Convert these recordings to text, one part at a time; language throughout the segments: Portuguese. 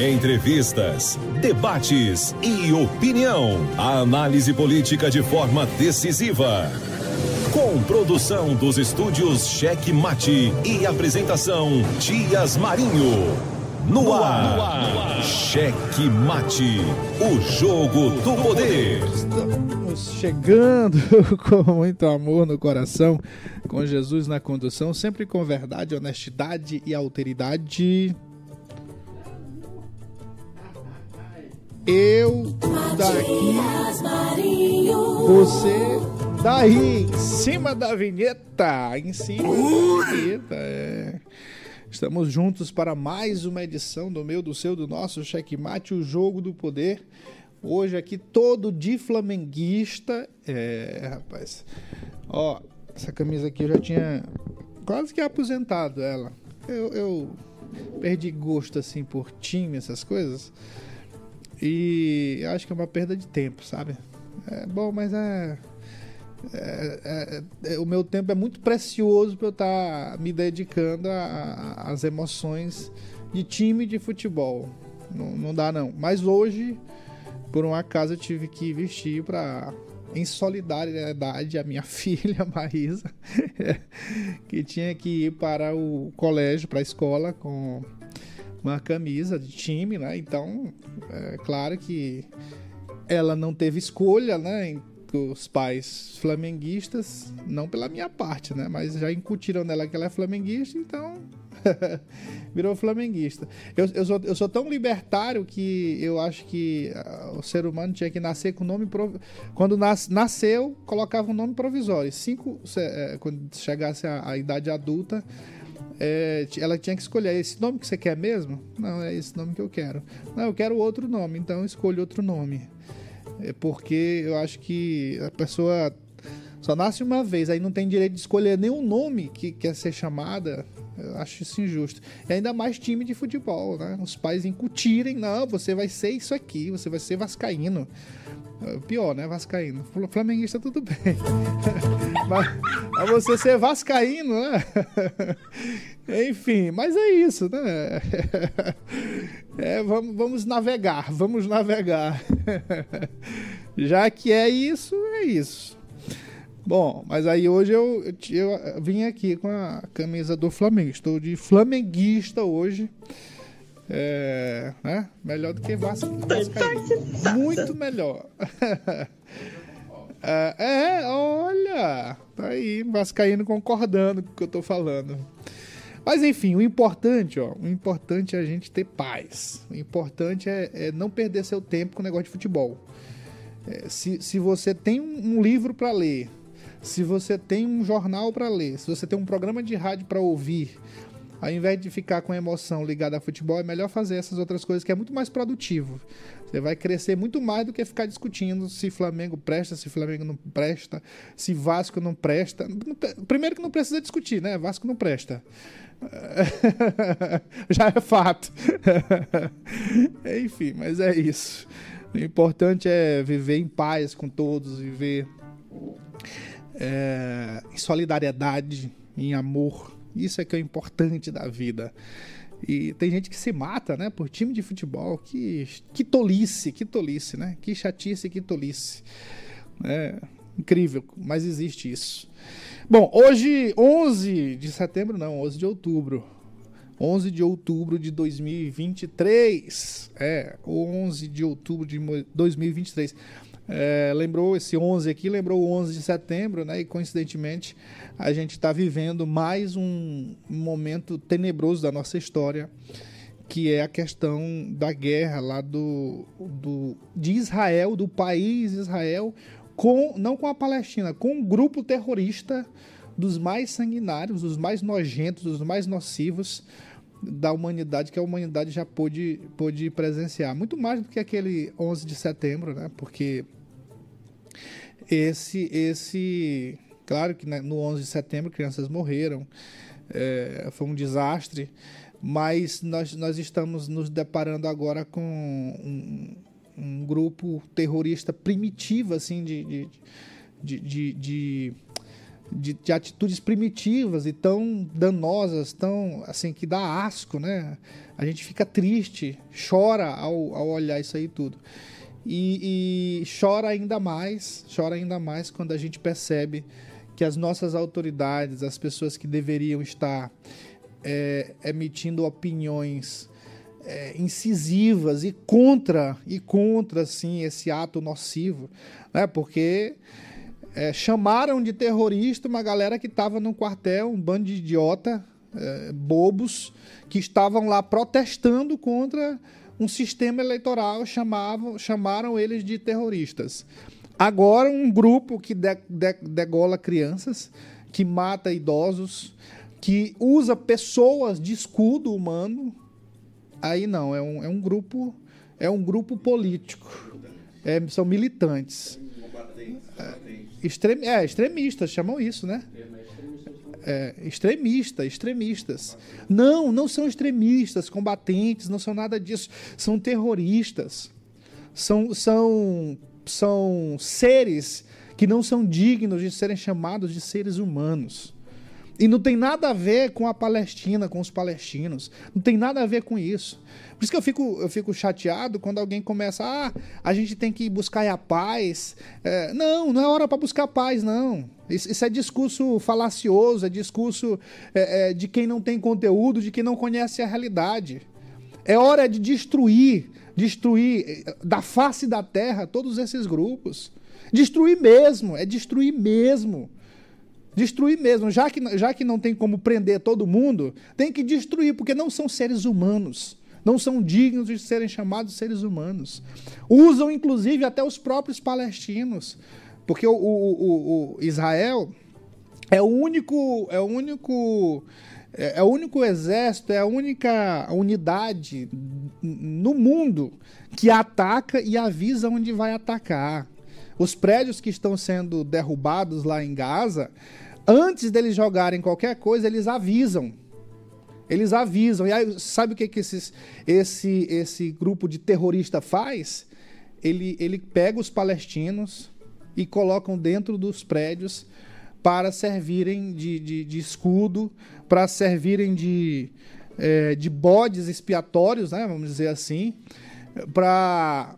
Entrevistas, debates e opinião. A análise política de forma decisiva. Com produção dos estúdios Cheque Mate e apresentação Dias Marinho. No ar, no ar, Cheque Mate, o jogo do poder. Estamos chegando com muito amor no coração, com Jesus na condução, sempre com verdade, honestidade e alteridade. Eu daqui, você daí, em cima da vinheta, em cima da vinheta. É. Estamos juntos para mais uma edição do meu, do seu, do nosso Checkmate, o jogo do poder. Hoje aqui todo de flamenguista. É, rapaz. Ó, essa camisa aqui eu já tinha quase que aposentado ela. Eu, eu perdi gosto assim por time, essas coisas. E acho que é uma perda de tempo, sabe? É bom, mas é. É, é, é, o meu tempo é muito precioso para eu estar tá me dedicando às emoções de time de futebol. Não, não dá, não. Mas hoje, por um acaso, eu tive que vestir para. Em solidariedade a minha filha Marisa, que tinha que ir para o colégio, para a escola, com uma camisa de time, né? Então, é claro que ela não teve escolha, né? Os pais flamenguistas, não pela minha parte, né? Mas já incutiram nela que ela é flamenguista, então virou flamenguista. Eu, eu, sou, eu sou tão libertário que eu acho que uh, o ser humano tinha que nascer com nome. Prov... Quando nas, nasceu, colocava um nome provisório. Cinco, é, quando chegasse a, a idade adulta, é, ela tinha que escolher esse nome que você quer mesmo? Não, é esse nome que eu quero. Não, eu quero outro nome, então escolha outro nome. É porque eu acho que a pessoa só nasce uma vez, aí não tem direito de escolher nenhum nome que quer ser chamada. Eu acho isso injusto. E ainda mais time de futebol, né? Os pais incutirem, não, você vai ser isso aqui, você vai ser vascaíno. É pior, né? Vascaíno. Flamenguista, tudo bem. mas, mas, você ser vascaíno, né? Enfim, mas é isso, né? É, vamos, vamos navegar, vamos navegar. Já que é isso, é isso. Bom, mas aí hoje eu, eu, eu vim aqui com a camisa do Flamengo. Estou de flamenguista hoje. É, né? Melhor do que Vasco, Vascaíno. Muito melhor. é, é, olha, tá aí, Vascaíno concordando com o que eu tô falando. Mas enfim, o importante, ó, o importante é a gente ter paz. O importante é, é não perder seu tempo com o negócio de futebol. É, se, se você tem um, um livro para ler, se você tem um jornal para ler, se você tem um programa de rádio para ouvir, ao invés de ficar com a emoção ligada a futebol, é melhor fazer essas outras coisas que é muito mais produtivo. Você vai crescer muito mais do que ficar discutindo se Flamengo presta, se Flamengo não presta, se Vasco não presta. Primeiro que não precisa discutir, né? Vasco não presta. Já é fato. Enfim, mas é isso. O importante é viver em paz com todos, viver é, em solidariedade, em amor isso é que é o importante da vida. E tem gente que se mata, né, por time de futebol. Que, que tolice, que tolice, né? Que chatice, que tolice. É incrível, mas existe isso. Bom, hoje, 11 de setembro, não, 11 de outubro. 11 de outubro de 2023. É, 11 de outubro de 2023. É, lembrou esse 11 aqui, lembrou o 11 de setembro, né? E coincidentemente a gente está vivendo mais um momento tenebroso da nossa história, que é a questão da guerra lá do, do de Israel, do país Israel, com não com a Palestina, com um grupo terrorista dos mais sanguinários, dos mais nojentos, dos mais nocivos, da humanidade que a humanidade já pôde, pôde presenciar. Muito mais do que aquele 11 de setembro, né? Porque esse, esse claro que né, no 11 de setembro crianças morreram, é, foi um desastre, mas nós, nós estamos nos deparando agora com um, um grupo terrorista primitivo, assim, de, de, de, de, de de, de, atitudes primitivas e tão danosas, tão assim que dá asco, né? A gente fica triste, chora ao, ao olhar isso aí tudo. E, e, chora ainda mais, chora ainda mais quando a gente percebe que as nossas autoridades, as pessoas que deveriam estar é, emitindo opiniões é, incisivas e contra e contra assim esse ato nocivo, né? Porque é, chamaram de terrorista uma galera que estava no quartel, um bando de idiota, é, bobos, que estavam lá protestando contra um sistema eleitoral, chamavam, chamaram eles de terroristas. Agora, um grupo que de, de, degola crianças, que mata idosos, que usa pessoas de escudo humano, aí não, é um, é um grupo é um grupo político. É, são militantes. É, Extrem, é, extremistas, chamam isso, né? É, extremista, extremistas. Não, não são extremistas, combatentes, não são nada disso. São terroristas. São, são, são seres que não são dignos de serem chamados de seres humanos. E não tem nada a ver com a Palestina, com os palestinos. Não tem nada a ver com isso. Por isso que eu fico, eu fico chateado quando alguém começa, ah, a gente tem que buscar a paz. É, não, não é hora para buscar paz, não. Isso, isso, é discurso falacioso, é discurso é, é, de quem não tem conteúdo, de quem não conhece a realidade. É hora de destruir, destruir é, da face da terra todos esses grupos. Destruir mesmo, é destruir mesmo. Destruir mesmo. Já que, já que não tem como prender todo mundo, tem que destruir, porque não são seres humanos. Não são dignos de serem chamados seres humanos. Usam, inclusive, até os próprios palestinos. Porque o, o, o, o Israel é o único. É o único. É, é o único exército, é a única unidade no mundo que ataca e avisa onde vai atacar. Os prédios que estão sendo derrubados lá em Gaza, antes deles jogarem qualquer coisa, eles avisam. Eles avisam. E aí, sabe o que, que esses, esse, esse grupo de terrorista faz? Ele, ele pega os palestinos e colocam dentro dos prédios para servirem de, de, de escudo, para servirem de, é, de bodes expiatórios, né, vamos dizer assim, para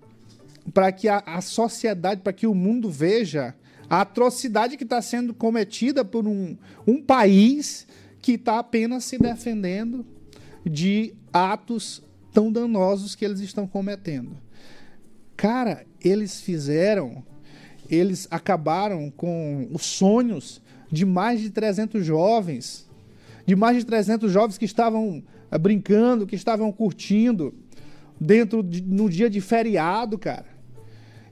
que a, a sociedade, para que o mundo veja a atrocidade que está sendo cometida por um, um país que está apenas se defendendo de atos tão danosos que eles estão cometendo. Cara, eles fizeram, eles acabaram com os sonhos de mais de 300 jovens, de mais de 300 jovens que estavam eh, brincando, que estavam curtindo dentro de, no dia de feriado, cara.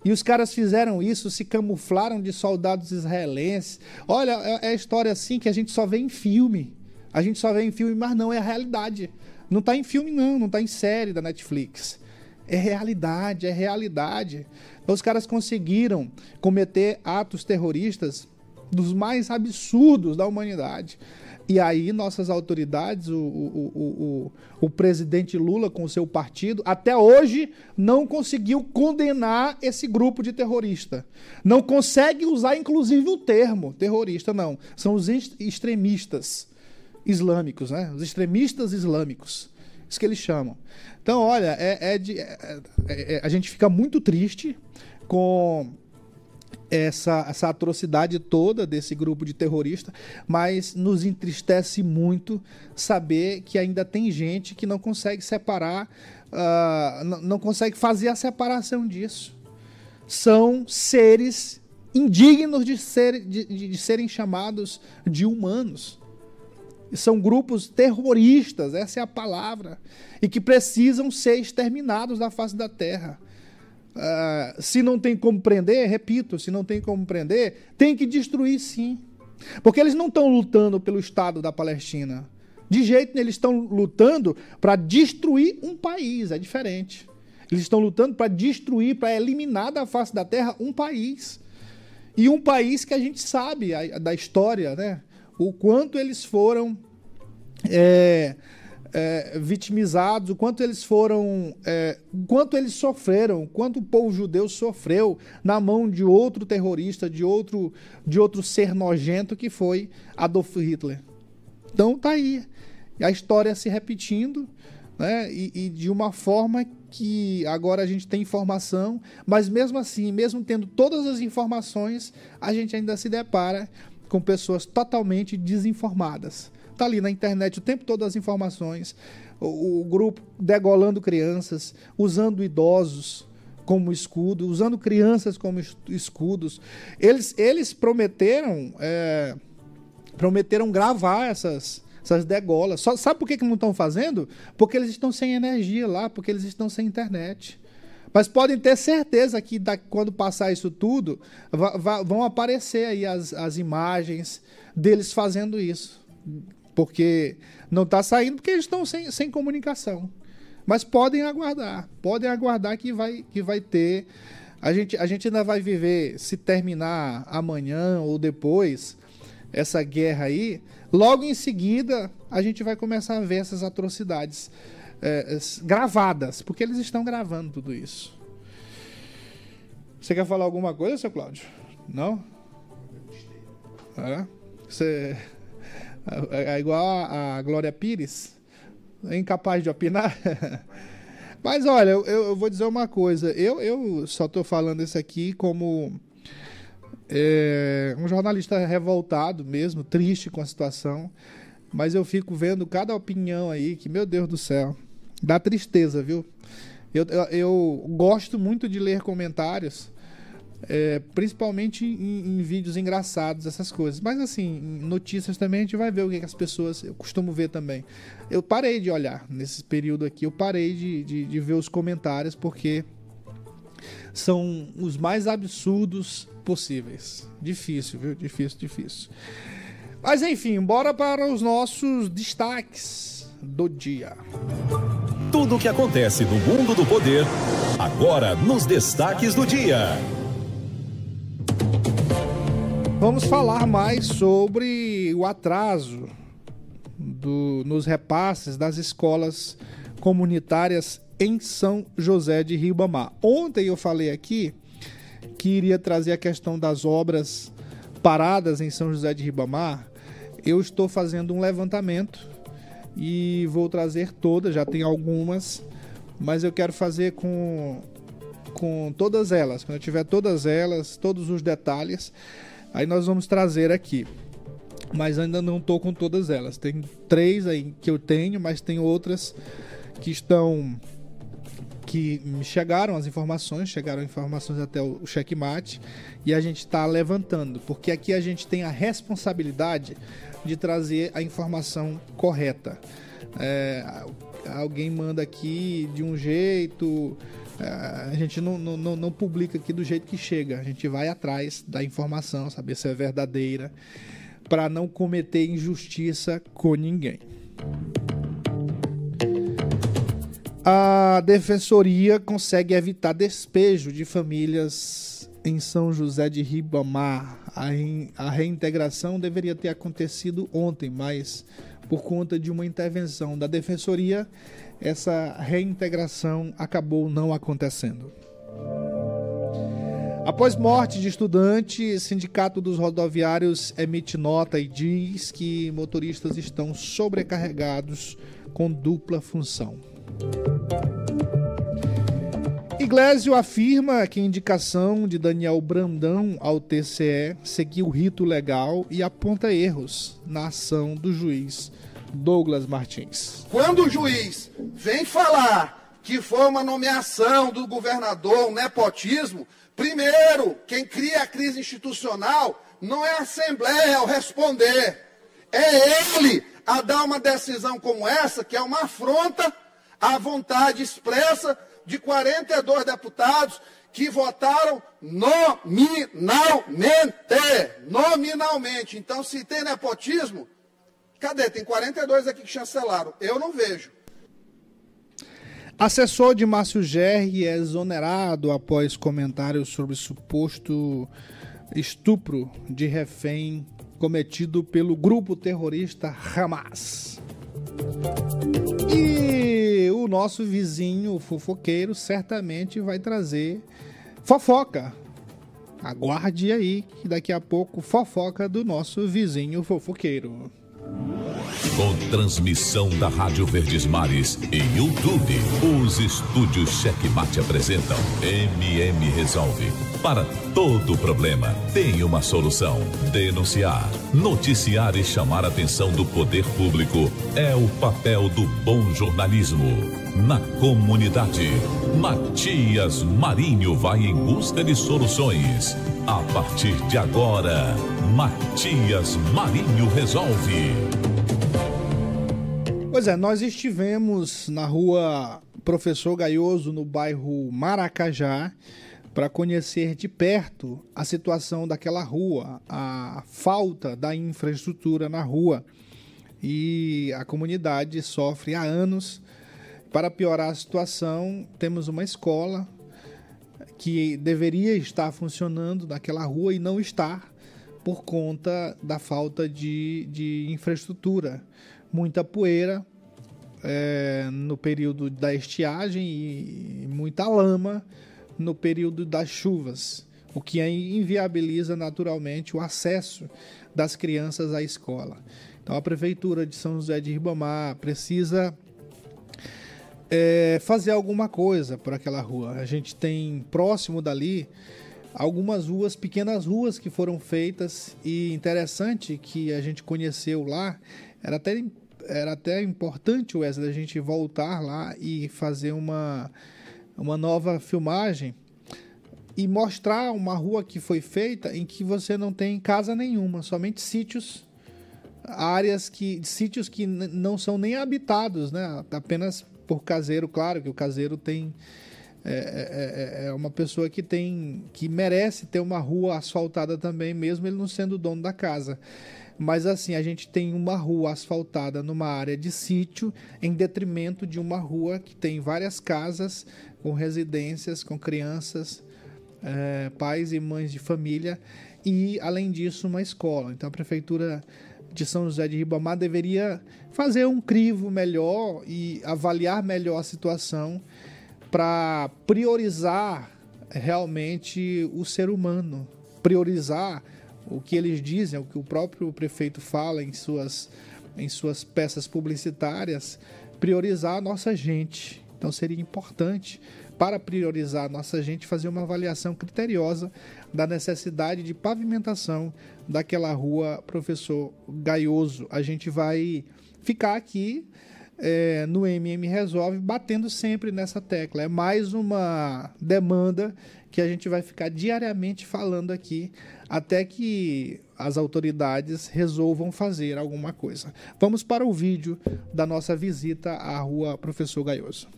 E os caras fizeram isso, se camuflaram de soldados israelenses. Olha, é, é história assim que a gente só vê em filme. A gente só vê em filme, mas não é a realidade. Não está em filme, não, não está em série da Netflix. É realidade, é realidade. Os caras conseguiram cometer atos terroristas dos mais absurdos da humanidade. E aí nossas autoridades, o, o, o, o, presidente Lula com o seu partido, até hoje não conseguiu condenar esse grupo de terrorista. Não consegue usar, inclusive, o termo terrorista, não. São os extremistas islâmicos, né? Os extremistas islâmicos. Isso que eles chamam. Então, olha, é, é de, é, é, é a gente fica muito triste com essa, essa atrocidade toda desse grupo de terrorista, mas nos entristece muito saber que ainda tem gente que não consegue separar, uh, não, consegue fazer a separação disso. São seres indignos de, ser, de, de serem chamados de humanos. São grupos terroristas, essa é a palavra, e que precisam ser exterminados da face da terra. Uh, se não tem como prender, repito, se não tem como prender, tem que destruir sim. Porque eles não estão lutando pelo Estado da Palestina. De jeito nenhum, eles estão lutando para destruir um país, é diferente. Eles estão lutando para destruir, para eliminar da face da terra um país. E um país que a gente sabe da história, né? O quanto eles foram é, é, vitimizados, o quanto eles foram, é, quanto eles sofreram, o quanto o povo judeu sofreu na mão de outro terrorista, de outro, de outro ser nojento que foi Adolf Hitler. Então tá aí a história se repetindo, né? E, e de uma forma que agora a gente tem informação, mas mesmo assim, mesmo tendo todas as informações, a gente ainda se depara com pessoas totalmente desinformadas tá ali na internet o tempo todo as informações, o, o grupo degolando crianças, usando idosos como escudo, usando crianças como escudos. Eles, eles prometeram, é, prometeram gravar essas, essas degolas. Só, sabe por que, que não estão fazendo? Porque eles estão sem energia lá, porque eles estão sem internet. Mas podem ter certeza que da, quando passar isso tudo, vão aparecer aí as, as imagens deles fazendo isso. Porque não está saindo porque eles estão sem, sem comunicação. Mas podem aguardar, podem aguardar que vai, que vai ter. A gente, a gente ainda vai viver, se terminar amanhã ou depois, essa guerra aí. Logo em seguida, a gente vai começar a ver essas atrocidades é, gravadas, porque eles estão gravando tudo isso. Você quer falar alguma coisa, seu Cláudio? Não? É? Você. É, é igual a, a Glória Pires, é incapaz de opinar. Mas olha, eu, eu, vou dizer uma coisa. Eu, eu só estou falando isso aqui como é, um jornalista revoltado mesmo, triste com a situação. Mas eu fico vendo cada opinião aí que, meu Deus do céu, dá tristeza, viu? Eu, eu, eu gosto muito de ler comentários é, principalmente em, em, vídeos engraçados, essas coisas. Mas assim, notícias também a gente vai ver o que, que, as pessoas. Eu costumo ver também. Eu parei de olhar nesse período aqui, eu parei de, de, de ver os comentários, porque são os mais absurdos possíveis. Difícil, viu? Difícil, difícil. Mas enfim, bora para os nossos destaques do dia. Tudo o que acontece no mundo do poder, agora nos destaques do dia. Vamos falar mais sobre o atraso do, nos repasses das escolas comunitárias em São José de Ribamar. Ontem eu falei aqui que iria trazer a questão das obras paradas em São José de Ribamar. Eu estou fazendo um levantamento e vou trazer todas, já tem algumas, mas eu quero fazer com com todas elas. Quando eu tiver todas elas, todos os detalhes, Aí nós vamos trazer aqui. Mas ainda não estou com todas elas. Tem três aí que eu tenho, mas tem outras que estão que me chegaram as informações, chegaram informações até o checkmate e a gente está levantando, porque aqui a gente tem a responsabilidade de trazer a informação correta. É, alguém manda aqui de um jeito, a gente não, não, não publica aqui do jeito que chega. A gente vai atrás da informação, saber se é verdadeira, para não cometer injustiça com ninguém. A defensoria consegue evitar despejo de famílias em São José de Ribamar. A, reintegração deveria ter acontecido ontem, mas por conta de uma intervenção da defensoria, essa reintegração acabou não acontecendo. Após morte de estudante, Sindicato dos Rodoviários emite nota e diz que motoristas estão sobrecarregados com dupla função. Iglesio afirma que a indicação de Daniel Brandão ao TCE seguiu o rito legal e aponta erros na ação do juiz Douglas Martins. Quando o juiz vem falar que foi uma nomeação do governador, um nepotismo, primeiro, quem cria a crise institucional não é a Assembleia ao responder, é ele a dar uma decisão como essa, que é uma afronta à vontade expressa de 42 deputados que votaram nominalmente. Nominalmente. Então, se tem nepotismo, Cadê? Tem 42 aqui que chancelaram. Eu não vejo. Assessor de Márcio Gerri é exonerado após comentários sobre suposto estupro de refém cometido pelo grupo terrorista Hamas. E o nosso vizinho fofoqueiro certamente vai trazer fofoca. Aguarde aí que daqui a pouco fofoca do nosso vizinho fofoqueiro. Com transmissão da Rádio Verdes Mares e YouTube, os estúdios Checkmate apresentam MM Resolve. Para todo problema, tem uma solução. Denunciar, noticiar e chamar a atenção do poder público é o papel do bom jornalismo. Na comunidade, Matias Marinho vai em busca de soluções. A partir de agora, Matias Marinho resolve. Pois é, nós estivemos na rua Professor Gaioso, no bairro Maracajá, para conhecer de perto a situação daquela rua, a falta da infraestrutura na rua. E a comunidade sofre há anos. Para piorar a situação, temos uma escola que deveria estar funcionando naquela rua e não está por conta da falta de, de infraestrutura muita poeira é, no período da estiagem e muita lama no período das chuvas, o que inviabiliza naturalmente o acesso das crianças à escola. Então a prefeitura de São José de Ribamar precisa é, fazer alguma coisa por aquela rua. A gente tem próximo dali algumas ruas, pequenas ruas que foram feitas e interessante que a gente conheceu lá, era até era até importante, Wesley, a gente voltar lá e fazer uma, uma nova filmagem e mostrar uma rua que foi feita em que você não tem casa nenhuma, somente sítios, áreas que sítios que não são nem habitados, né? Apenas por caseiro, claro que o caseiro tem é, é, é, é uma pessoa que tem que merece ter uma rua asfaltada também, mesmo ele não sendo dono da casa. Mas assim, a gente tem uma rua asfaltada numa área de sítio, em detrimento de uma rua que tem várias casas com residências, com crianças, é, pais e mães de família e, além disso, uma escola. Então a prefeitura de São José de Ribamar deveria fazer um crivo melhor e avaliar melhor a situação para priorizar realmente o ser humano, priorizar o que eles dizem, o que o próprio prefeito fala em suas, em suas peças publicitárias, priorizar a nossa gente. Então seria importante, para priorizar nossa gente, fazer uma avaliação criteriosa da necessidade de pavimentação daquela rua Professor Gaioso. A gente vai ficar aqui é, no MM Resolve batendo sempre nessa tecla. É mais uma demanda que a gente vai ficar diariamente falando aqui até que as autoridades resolvam fazer alguma coisa. Vamos para o vídeo da nossa visita à rua Professor Gaioso.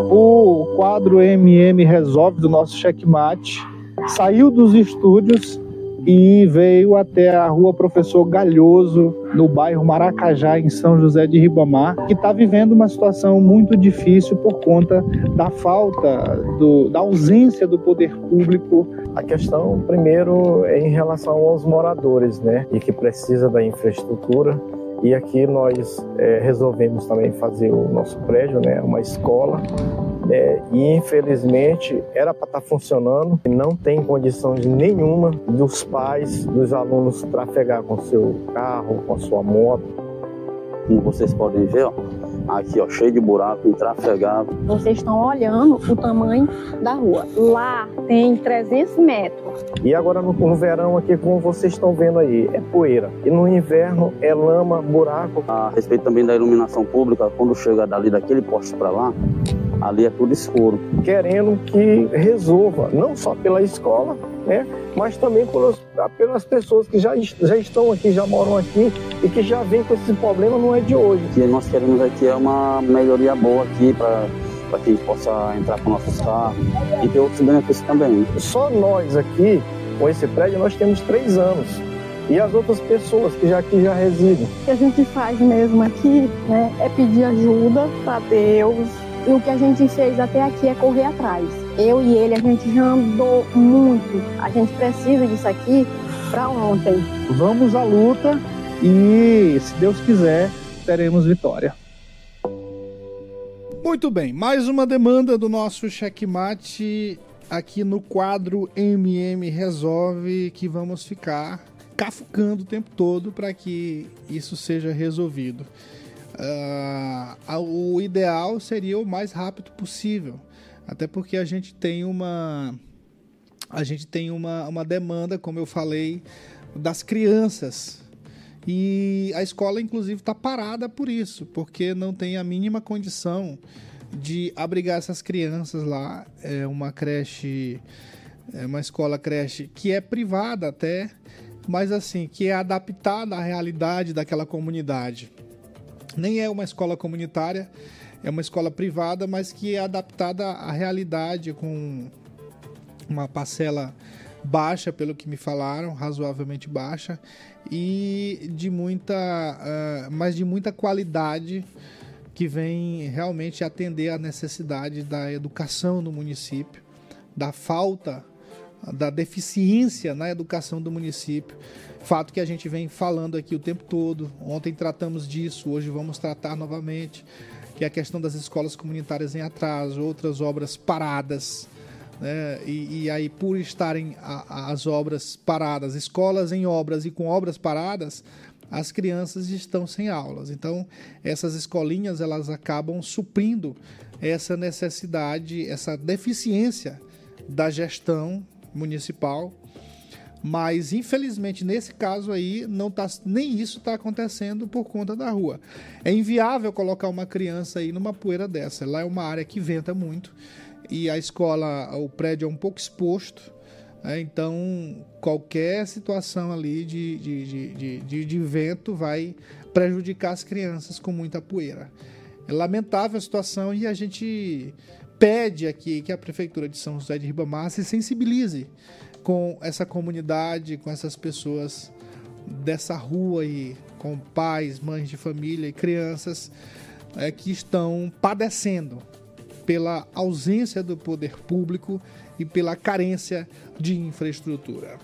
O quadro MM Resolve do nosso checkmate saiu dos estúdios e veio até a rua Professor Galhoso, no bairro Maracajá, em São José de Ribamar, que está vivendo uma situação muito difícil por conta da falta, do, da ausência do poder público. A questão, primeiro, é em relação aos moradores, né, e que precisa da infraestrutura e aqui nós é, resolvemos também fazer o nosso prédio, né, uma escola. É, e infelizmente era para estar tá funcionando, não tem condições nenhuma dos pais, dos alunos trafegar com seu carro, com sua moto. Como vocês podem ver, ó, aqui ó, cheio de buraco, intrafegável. Vocês estão olhando o tamanho da rua. Lá tem 300 metros. E agora no, no verão aqui, como vocês estão vendo aí, é poeira. E no inverno é lama, buraco. A respeito também da iluminação pública, quando chega dali daquele poste para lá, ali é tudo escuro. Querendo que resolva, não só pela escola, né? mas também pelas, pelas pessoas que já, já estão aqui, já moram aqui e que já vêm com esse problema, não é de hoje. O que nós queremos aqui é uma melhoria boa aqui para para que a gente possa entrar com nossos carros e ter outros benefícios também. Só nós aqui, com esse prédio, nós temos três anos. e as outras pessoas que já aqui já residem. O que a gente faz mesmo aqui né, é pedir ajuda para Deus. E o que a gente fez até aqui é correr atrás. Eu e ele, a gente já andou muito. A gente precisa disso aqui para ontem. Vamos à luta e, se Deus quiser, teremos vitória. Muito bem, mais uma demanda do nosso checkmate aqui no quadro MM Resolve que vamos ficar cafucando o tempo todo para que isso seja resolvido. Uh, o ideal seria o mais rápido possível, até porque a gente tem uma a gente tem uma, uma demanda, como eu falei, das crianças. E a escola, inclusive, está parada por isso, porque não tem a mínima condição de abrigar essas crianças lá. É uma creche, é uma escola creche que é privada até, mas assim, que é adaptada à realidade daquela comunidade. Nem é uma escola comunitária, é uma escola privada, mas que é adaptada à realidade com uma parcela baixa, pelo que me falaram, razoavelmente baixa, e de muita, uh, mas de muita qualidade que vem realmente atender a necessidade da educação no município, da falta, da deficiência na educação do município. Fato que a gente vem falando aqui o tempo todo. Ontem tratamos disso, hoje vamos tratar novamente, que é a questão das escolas comunitárias em atraso, outras obras paradas. Né? E, e, aí, por estarem a, as obras paradas, escolas em obras e com obras paradas, as crianças estão sem aulas. Então, essas escolinhas elas acabam suprindo essa necessidade, essa deficiência da gestão municipal. Mas infelizmente nesse caso aí não tá, nem isso está acontecendo por conta da rua. É inviável colocar uma criança aí numa poeira dessa. Lá é uma área que venta muito e a escola, o prédio é um pouco exposto é, então, qualquer situação ali de, de, de, de, de vento vai prejudicar as crianças com muita poeira. É lamentável a situação e a gente pede aqui que a Prefeitura de São José de Ribamar se sensibilize com essa comunidade, com essas pessoas dessa rua aí, com pais, mães de família e crianças é, que estão padecendo pela ausência do poder público e pela carência de infraestrutura.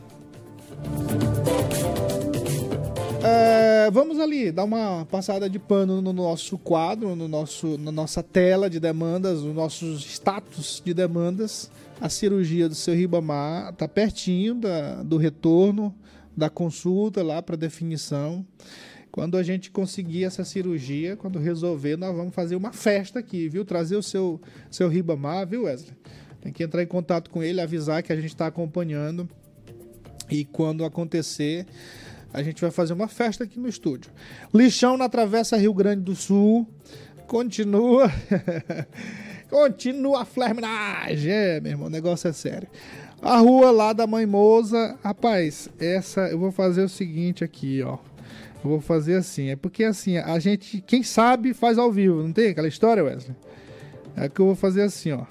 É, vamos ali dar uma passada de pano no nosso quadro, no nosso, na nossa tela de demandas, no nosso status de demandas. A cirurgia do seu Ribamar está pertinho da, do retorno da consulta lá para definição. Quando a gente conseguir essa cirurgia, quando resolver, nós vamos fazer uma festa aqui, viu? Trazer o seu, seu Ribamar, viu, Wesley? Tem que entrar em contato com ele, avisar que a gente está acompanhando. E quando acontecer, a gente vai fazer uma festa aqui no estúdio. Lixão na Travessa Rio Grande do Sul. Continua. Continua a flerminagem. É, meu irmão, o negócio é sério. A rua lá da Mãe Moza. Rapaz, essa eu vou fazer o seguinte aqui, ó. Eu vou fazer assim. É porque assim, a gente, quem sabe, faz ao vivo. Não tem aquela história, Wesley? É que eu vou fazer assim, ó.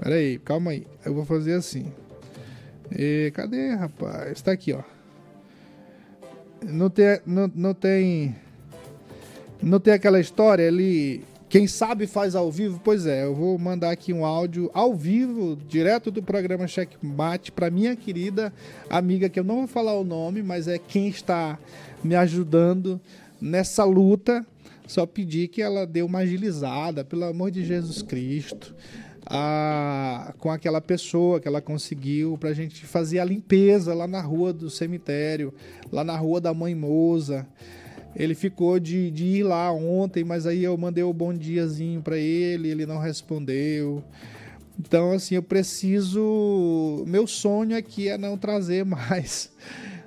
Pera aí, calma aí. Eu vou fazer assim. E, cadê, rapaz? Tá aqui, ó. Não tem, não, não tem. Não tem aquela história ali. Quem sabe faz ao vivo? Pois é, eu vou mandar aqui um áudio ao vivo, direto do programa Checkmate, para minha querida amiga, que eu não vou falar o nome, mas é quem está me ajudando nessa luta. Só pedir que ela dê uma agilizada, pelo amor de Jesus Cristo a, com aquela pessoa que ela conseguiu para a gente fazer a limpeza lá na rua do cemitério, lá na rua da Mãe Moza. Ele ficou de, de ir lá ontem, mas aí eu mandei o um bom diazinho para ele, ele não respondeu. Então, assim, eu preciso. Meu sonho aqui é não trazer mais.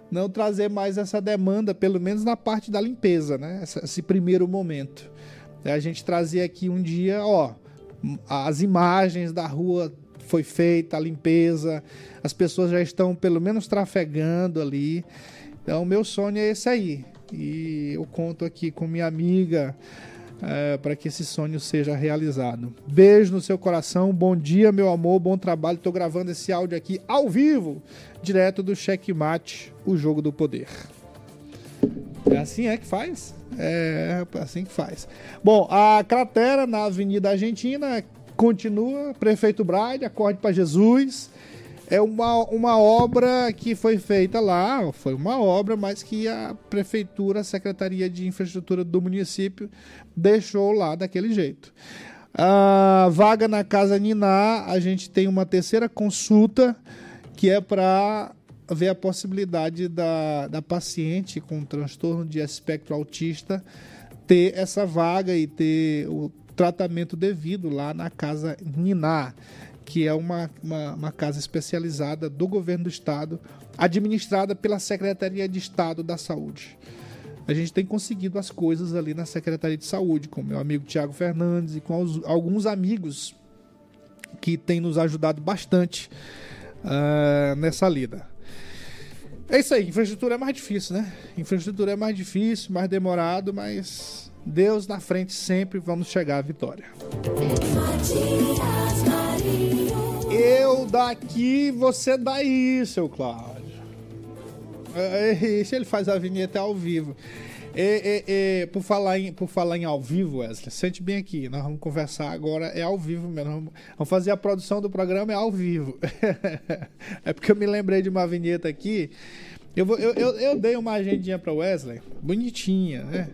Não trazer mais essa demanda, pelo menos na parte da limpeza, né? Esse primeiro momento. A gente trazer aqui um dia, ó as imagens da rua foi feita, a limpeza, as pessoas já estão pelo menos trafegando ali. Então, meu sonho é esse aí. E eu conto aqui com minha amiga é, para que esse sonho seja realizado. Beijo no seu coração, bom dia, meu amor, bom trabalho. Estou gravando esse áudio aqui ao vivo, direto do Checkmate, o jogo do poder. É assim é que faz? É assim que faz. Bom, a cratera na Avenida Argentina continua. Prefeito Braide, acorde para Jesus. É uma, uma obra que foi feita lá, foi uma obra, mas que a prefeitura, a Secretaria de Infraestrutura do município deixou lá daquele jeito. A vaga na Casa Niná, a gente tem uma terceira consulta que é para ver a possibilidade da, da paciente com transtorno de espectro autista ter essa vaga e ter o tratamento devido lá na Casa Niná, que é uma, uma, uma casa especializada do governo do estado, administrada pela Secretaria de Estado da Saúde a gente tem conseguido as coisas ali na Secretaria de Saúde, com meu amigo Tiago Fernandes e com os, alguns amigos que têm nos ajudado bastante uh, nessa lida. É isso aí, infraestrutura é mais difícil, né? Infraestrutura é mais difícil, mais demorado, mas Deus na frente sempre vamos chegar à vitória. Eu daqui, você daí, seu Cláudio. Esse ele faz a vinheta ao vivo. E, e, e, por, falar em, por falar em ao vivo, Wesley, sente bem aqui. Nós vamos conversar agora, é ao vivo mesmo. Vamos, vamos fazer a produção do programa, é ao vivo. é porque eu me lembrei de uma vinheta aqui. Eu, vou, eu, eu, eu dei uma agendinha para Wesley, bonitinha, né?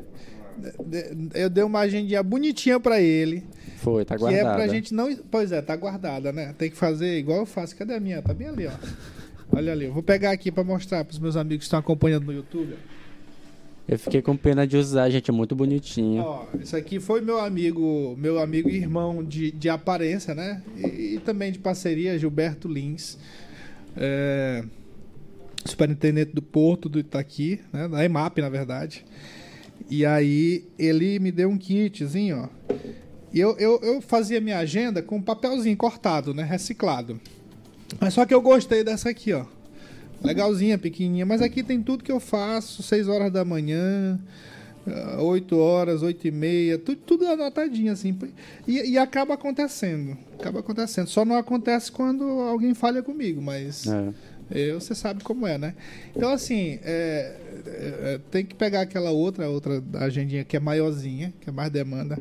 Eu dei uma agendinha bonitinha para ele. Foi, tá guardada. Que é pra gente não. Pois é, tá guardada, né? Tem que fazer igual eu faço. Cadê a minha? Tá bem ali, ó. Olha ali, eu vou pegar aqui para mostrar para os meus amigos que estão acompanhando no YouTube. Eu fiquei com pena de usar, gente, é muito bonitinho. Ó, isso aqui foi meu amigo, meu amigo e irmão de, de aparência, né? E, e também de parceria, Gilberto Lins, é, superintendente do Porto do Itaqui, né? Da EMAP, na verdade. E aí ele me deu um kitzinho, ó. E eu, eu, eu fazia minha agenda com um papelzinho cortado, né? Reciclado. Mas só que eu gostei dessa aqui, ó. Legalzinha, pequenininha. Mas aqui tem tudo que eu faço. 6 horas da manhã, 8 ah, horas, 8 e meia. Tudo, tudo anotadinho, assim. E, e, acaba acontecendo. Acaba acontecendo. Só não acontece quando alguém falha comigo, mas... É. Você sabe como é, né? Então, assim, é, é, é tem que pegar aquela outra, outra agendinha que é maiorzinha, que é mais demanda.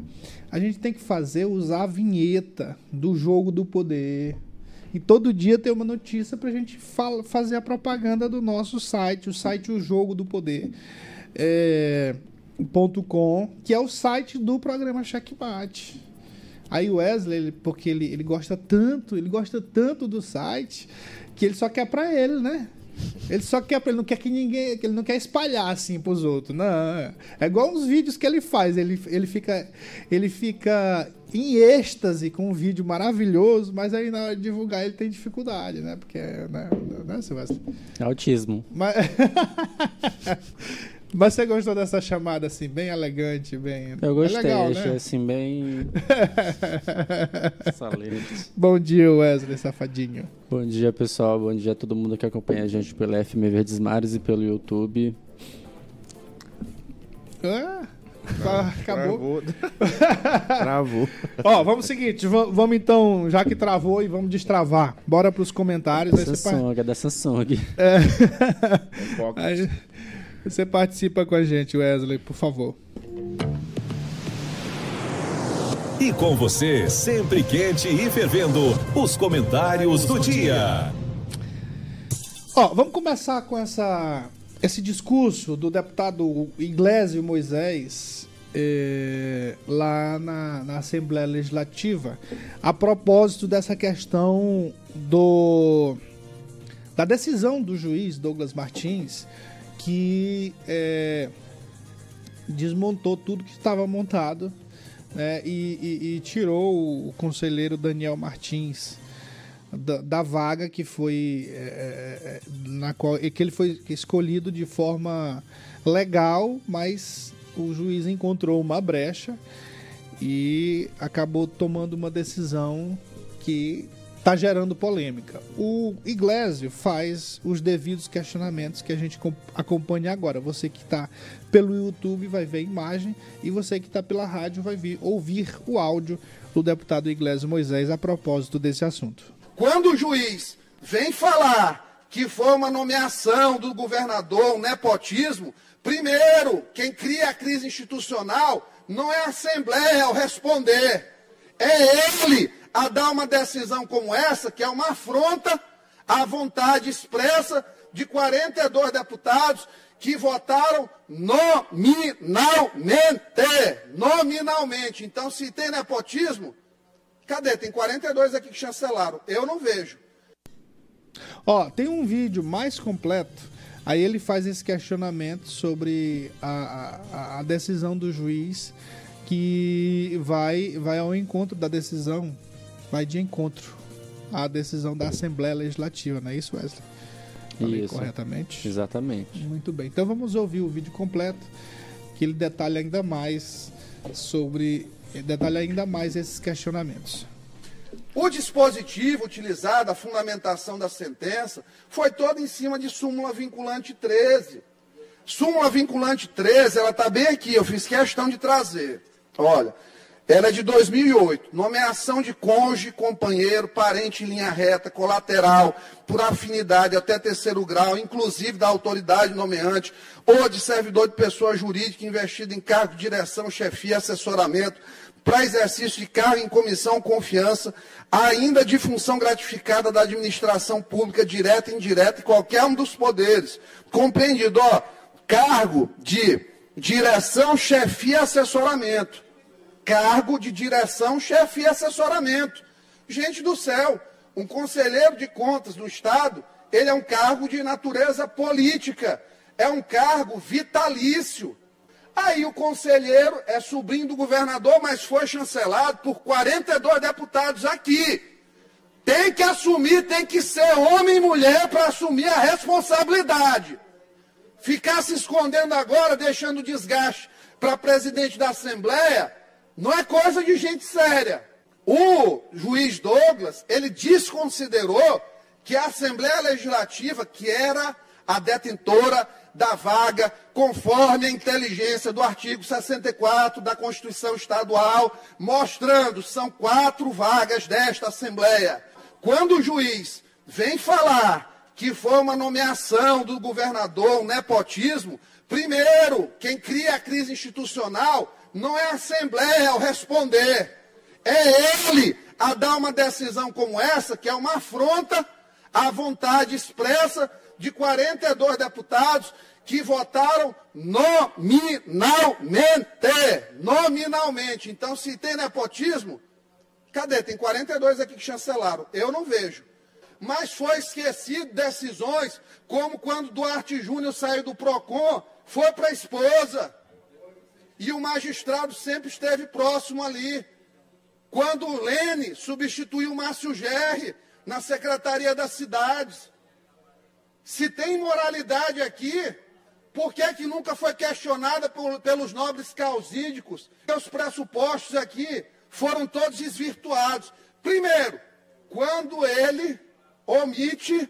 A gente tem que fazer, usar a vinheta do jogo do poder, e todo dia tem uma notícia para a gente fazer a propaganda do nosso site, o site O Jogo do Poder. É, .com, que é o site do programa Checkmate. Aí o Wesley, ele, porque ele, ele gosta tanto, ele gosta tanto do site, que ele só quer para ele, né? Ele só quer, ele não quer que ninguém, ele não quer espalhar assim pros outros. Não, é igual uns vídeos que ele faz, ele, ele fica ele fica em êxtase com um vídeo maravilhoso, mas aí na hora de divulgar ele tem dificuldade, né? Porque, né, né Silvestre? Autismo. Mas... Mas você gostou dessa chamada assim, bem elegante, bem. Eu gostei, é legal, achei né? assim, bem. Excelente. Bom dia, Wesley Safadinho. Bom dia, pessoal. Bom dia a todo mundo que acompanha a gente pelo FM Verdes Mares e pelo YouTube. Ah, acabou. Travou. Ó, vamos seguinte, vamos então, já que travou e vamos destravar. Bora para os comentários. Da Samsung, é da Samsung. É. é você participa com a gente, Wesley, por favor. E com você, sempre quente e fervendo, os comentários do dia. Ó, vamos começar com essa, esse discurso do deputado Iglesio Moisés eh, lá na, na Assembleia Legislativa a propósito dessa questão do da decisão do juiz Douglas Martins que é, desmontou tudo que estava montado né, e, e, e, tirou o conselheiro Daniel Martins da, da vaga que foi é, é, é na qual que ele foi escolhido de forma legal, mas o juiz encontrou uma brecha e acabou tomando uma decisão que está gerando polêmica. O Iglesio faz os devidos questionamentos que a gente acompanha agora. Você que está pelo YouTube vai ver a imagem e você que está pela rádio vai vir, ouvir o áudio do deputado Iglesio Moisés a propósito desse assunto. Quando o juiz vem falar que foi uma nomeação do governador, um nepotismo, primeiro, quem cria a crise institucional não é a Assembleia ao responder, é ele a dar uma decisão como essa, que é uma afronta à vontade expressa de 42 deputados que votaram nominalmente. Nominalmente. Então, se tem nepotismo, cadê? Tem 42 aqui que chancelaram. Eu não vejo. Ó, tem um vídeo mais completo. Aí ele faz esse questionamento sobre a, a, a decisão do juiz que vai, vai ao encontro da decisão, vai de encontro à decisão da Assembleia Legislativa, não é isso, Wesley? Falei Isso. corretamente? Exatamente. Muito bem. Então vamos ouvir o vídeo completo, que ele detalha ainda mais sobre. detalha ainda mais esses questionamentos. O dispositivo utilizado, a fundamentação da sentença, foi todo em cima de súmula vinculante 13. Súmula vinculante 13, ela está bem aqui, eu fiz questão de trazer. Olha, ela é de 2008. Nomeação de cônjuge, companheiro, parente em linha reta, colateral, por afinidade até terceiro grau, inclusive da autoridade nomeante, ou de servidor de pessoa jurídica investido em cargo de direção, chefia, assessoramento, para exercício de cargo em comissão confiança, ainda de função gratificada da administração pública, direta e indireta, e qualquer um dos poderes. Compreendido, ó, cargo de direção, chefia assessoramento. Cargo de direção, chefia e assessoramento. Gente do céu, um conselheiro de contas do Estado, ele é um cargo de natureza política, é um cargo vitalício. Aí o conselheiro é sobrinho do governador, mas foi chancelado por 42 deputados aqui. Tem que assumir, tem que ser homem e mulher para assumir a responsabilidade. Ficar se escondendo agora, deixando desgaste para presidente da Assembleia, não é coisa de gente séria. O juiz Douglas, ele desconsiderou que a Assembleia Legislativa, que era a detentora da vaga, conforme a inteligência do artigo 64 da Constituição Estadual, mostrando são quatro vagas desta Assembleia. Quando o juiz vem falar que foi uma nomeação do governador, um nepotismo, primeiro, quem cria a crise institucional não é a Assembleia ao responder, é ele a dar uma decisão como essa, que é uma afronta à vontade expressa de 42 deputados que votaram nominalmente. Nominalmente. Então, se tem nepotismo, cadê? Tem 42 aqui que chancelaram. Eu não vejo. Mas foi esquecido decisões como quando Duarte Júnior saiu do PROCON, foi para a esposa. E o magistrado sempre esteve próximo ali. Quando o Lene substituiu o Márcio Gerri na Secretaria das Cidades. Se tem moralidade aqui, por que, que nunca foi questionada por, pelos nobres causídicos? Os pressupostos aqui foram todos desvirtuados. Primeiro, quando ele omite,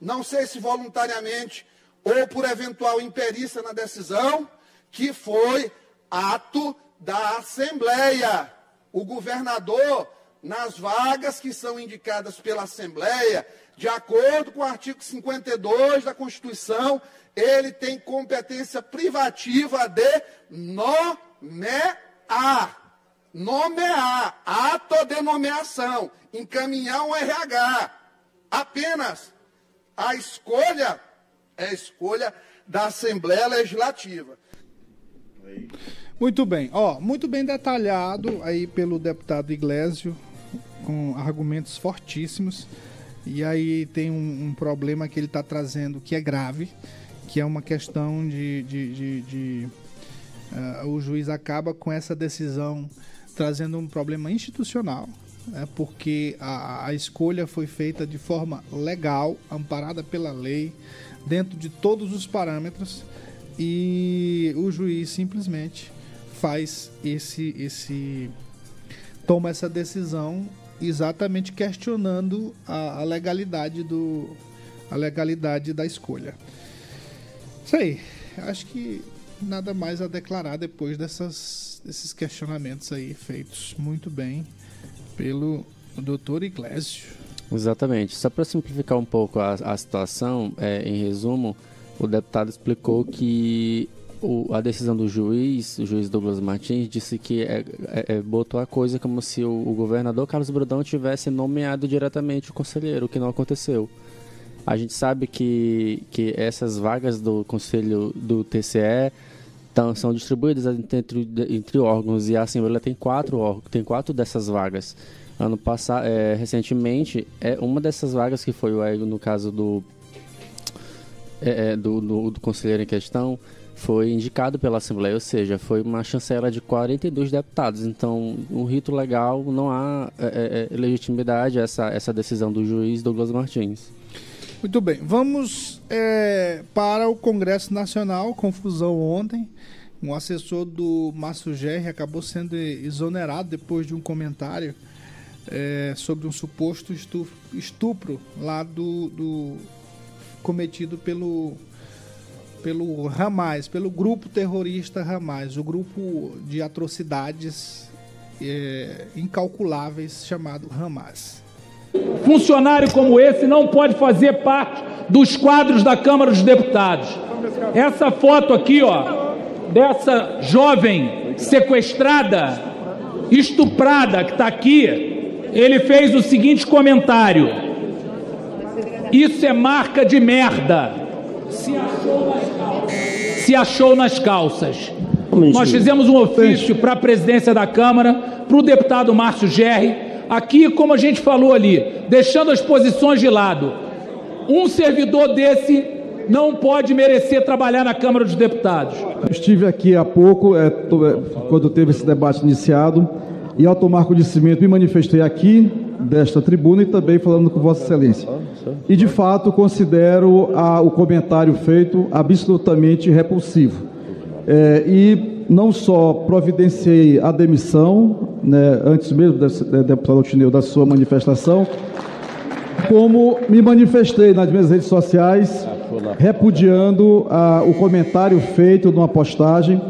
não sei se voluntariamente ou por eventual imperícia na decisão, que foi ato da Assembleia. O governador, nas vagas que são indicadas pela Assembleia, de acordo com o artigo 52 da Constituição, ele tem competência privativa de nomear. Nomear, ato de nomeação, encaminhar um RH. Apenas a escolha é a escolha da Assembleia Legislativa. Muito bem, ó, muito bem detalhado aí pelo deputado Iglesio, com argumentos fortíssimos. E aí tem um, um problema que ele está trazendo que é grave, que é uma questão de, de, de, de uh, o juiz acaba com essa decisão trazendo um problema institucional, né, porque a, a escolha foi feita de forma legal, amparada pela lei, dentro de todos os parâmetros, e o juiz simplesmente faz esse esse toma essa decisão exatamente questionando a, a, legalidade do a legalidade da escolha. Isso aí. Acho que nada mais a declarar depois dessas, desses questionamentos aí feitos muito bem pelo Dr. Iglesio. Exatamente. Só para simplificar um pouco a, a situação, é, em resumo, o deputado explicou que o, a decisão do juiz, o juiz Douglas Martins, disse que é, é, é, botou a coisa como se o, o, governador Carlos Brandão tivesse nomeado diretamente o conselheiro, o que não aconteceu. A gente sabe que, que essas vagas do conselho do TCE tão, são distribuídas entre, entre órgãos e a Assembleia tem quatro, tem quatro dessas vagas. Ano passado, é, recentemente, é uma dessas vagas que foi no caso do, é, é, do, do, do conselheiro em questão, foi indicado pela Assembleia, ou seja, foi uma chancela de 42 deputados. Então, um rito legal, não há é, é, é, legitimidade a essa, essa decisão do juiz Douglas Martins. Muito bem, vamos é, para o Congresso Nacional. Confusão ontem. Um assessor do Márcio Gerri acabou sendo exonerado depois de um comentário é, sobre um suposto estupro lá do, do cometido pelo pelo Hamas, pelo grupo terrorista Hamas, o grupo de atrocidades é, incalculáveis chamado Hamas. Funcionário como esse não pode fazer parte dos quadros da Câmara dos Deputados. Essa foto aqui, ó, dessa jovem sequestrada, estuprada que está aqui, ele fez o seguinte comentário: Isso é marca de merda. Se achou nas calças. Se achou nas calças. Nós fizemos um ofício para a presidência da Câmara, para o deputado Márcio Gerri, aqui, como a gente falou ali, deixando as posições de lado. Um servidor desse não pode merecer trabalhar na Câmara dos Deputados. Estive aqui há pouco, é, quando teve esse debate iniciado, e ao tomar conhecimento me manifestei aqui, desta tribuna, e também falando com Vossa Excelência. E, de fato, considero a, o comentário feito absolutamente repulsivo. É, e não só providenciei a demissão, né, antes mesmo, desse, deputado Altineu, da sua manifestação, como me manifestei nas minhas redes sociais, repudiando ah, o comentário feito numa postagem,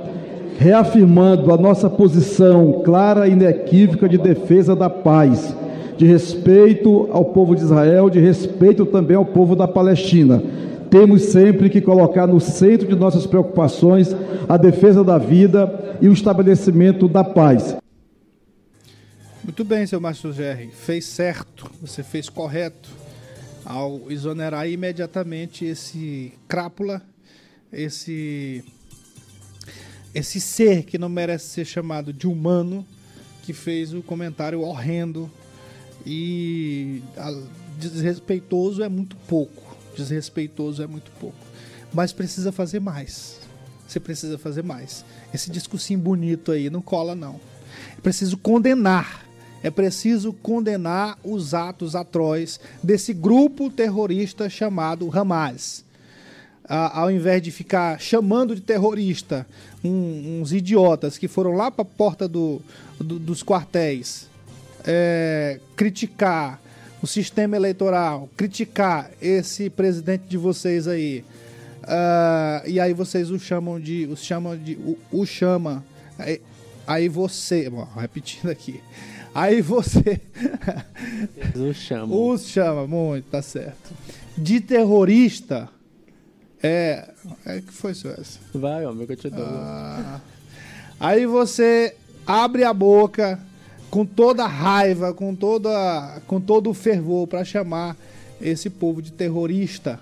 reafirmando a nossa posição clara e inequívoca de defesa da paz, de respeito ao povo de Israel, de respeito também ao povo da Palestina. Temos sempre que colocar no centro de nossas preocupações a defesa da vida e o estabelecimento da paz. Muito bem, seu Márcio Gerri. Fez certo, você fez correto ao exonerar imediatamente esse crápula, esse esse ser que não merece ser chamado de humano, que fez o comentário horrendo e desrespeitoso é muito pouco. Desrespeitoso é muito pouco. Mas precisa fazer mais. Você precisa fazer mais. Esse discursinho bonito aí não cola não. É preciso condenar é preciso condenar os atos atroz desse grupo terrorista chamado Hamas. Ah, ao invés de ficar chamando de terrorista um, uns idiotas que foram lá para a porta do, do, dos quartéis é, criticar o sistema eleitoral, criticar esse presidente de vocês aí, uh, e aí vocês o chamam de, o chamam de, o, o chama, aí, aí você, bom, repetindo aqui, Aí você. Os chama. Os chama, muito, tá certo. De terrorista. É. É que foi isso essa? Vai, homem, que eu te dou. Ah, aí você abre a boca com toda a raiva, com, toda, com todo o fervor para chamar esse povo de terrorista.